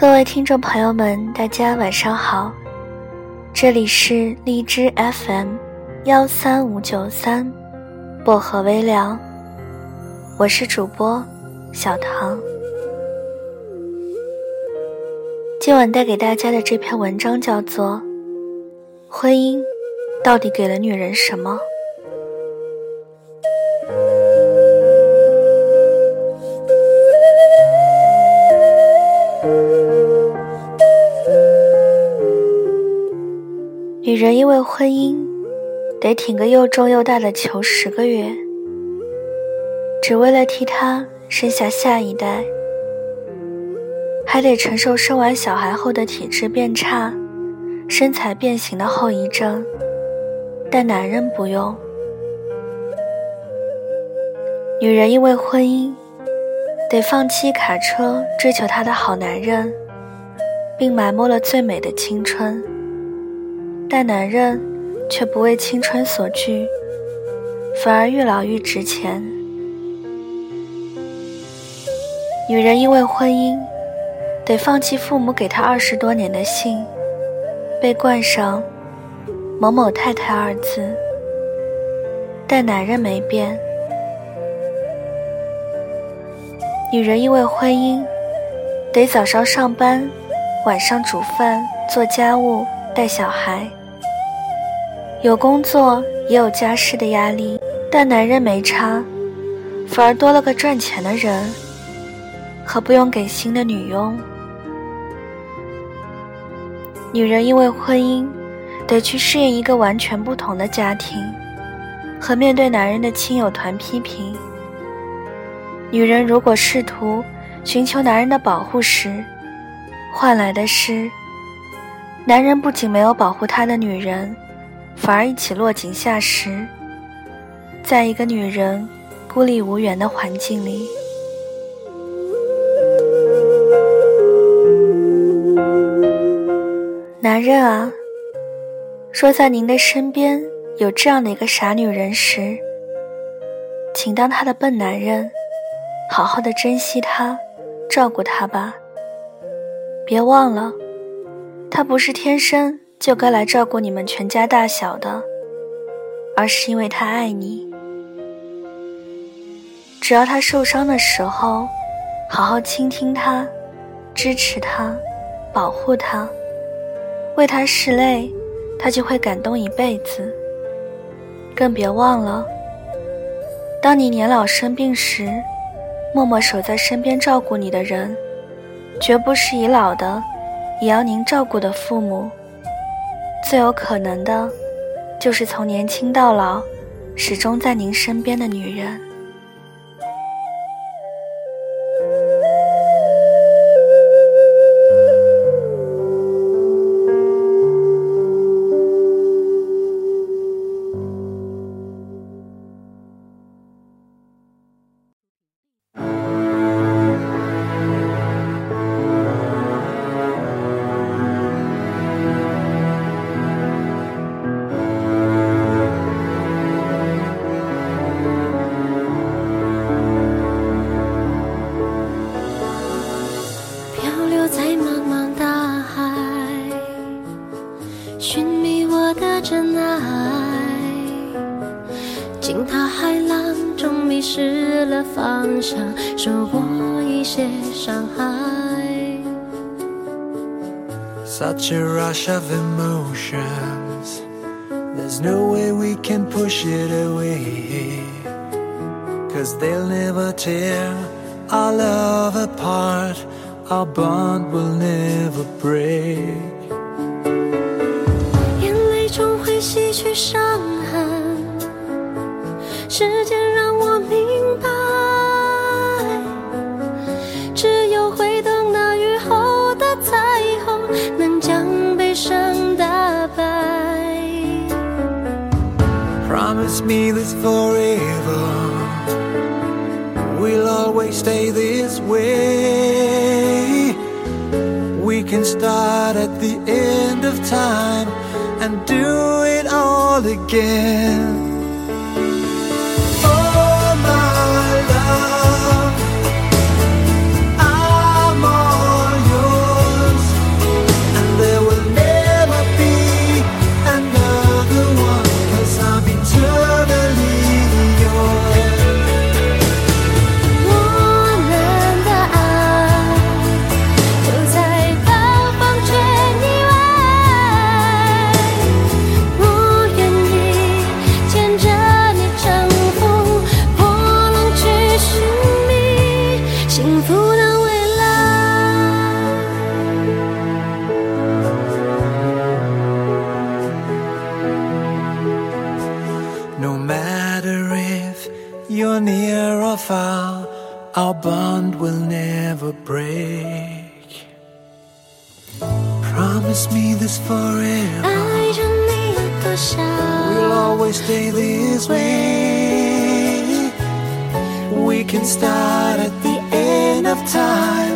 各位听众朋友们，大家晚上好，这里是荔枝 FM 幺三五九三薄荷微凉，我是主播小唐。今晚带给大家的这篇文章叫做《婚姻到底给了女人什么》。婚姻，得挺个又重又大的球十个月，只为了替他生下下一代，还得承受生完小孩后的体质变差、身材变形的后遗症。但男人不用。女人因为婚姻，得放弃卡车追求她的好男人，并埋没了最美的青春。但男人却不为青春所惧，反而愈老愈值钱。女人因为婚姻，得放弃父母给她二十多年的姓，被冠上“某某太太”二字。但男人没变。女人因为婚姻，得早上上班，晚上煮饭、做家务、带小孩。有工作也有家事的压力，但男人没差，反而多了个赚钱的人和不用给薪的女佣。女人因为婚姻，得去适应一个完全不同的家庭，和面对男人的亲友团批评。女人如果试图寻求男人的保护时，换来的是男人不仅没有保护她的女人。反而一起落井下石，在一个女人孤立无援的环境里。男人啊，若在您的身边有这样的一个傻女人时，请当她的笨男人，好好的珍惜她，照顾她吧。别忘了，她不是天生。就该来照顾你们全家大小的，而是因为他爱你。只要他受伤的时候，好好倾听他，支持他，保护他，为他拭泪，他就会感动一辈子。更别忘了，当你年老生病时，默默守在身边照顾你的人，绝不是已老的也要您照顾的父母。最有可能的，就是从年轻到老，始终在您身边的女人。寻觅我的真爱，惊涛骇浪中迷失了方向，受过一些伤害。Such a rush of emotions, there's no way we can push it away. Cause they'll never tear our love apart, our bond will never break. 洗去伤痕，时间让我明白，只有会等那雨后的彩虹，能将悲伤打败。promise me this forever. We'll always stay this way. We can start at the end of time and do it all again. break. Promise me this forever. We'll always stay this way. We can start at the end of time.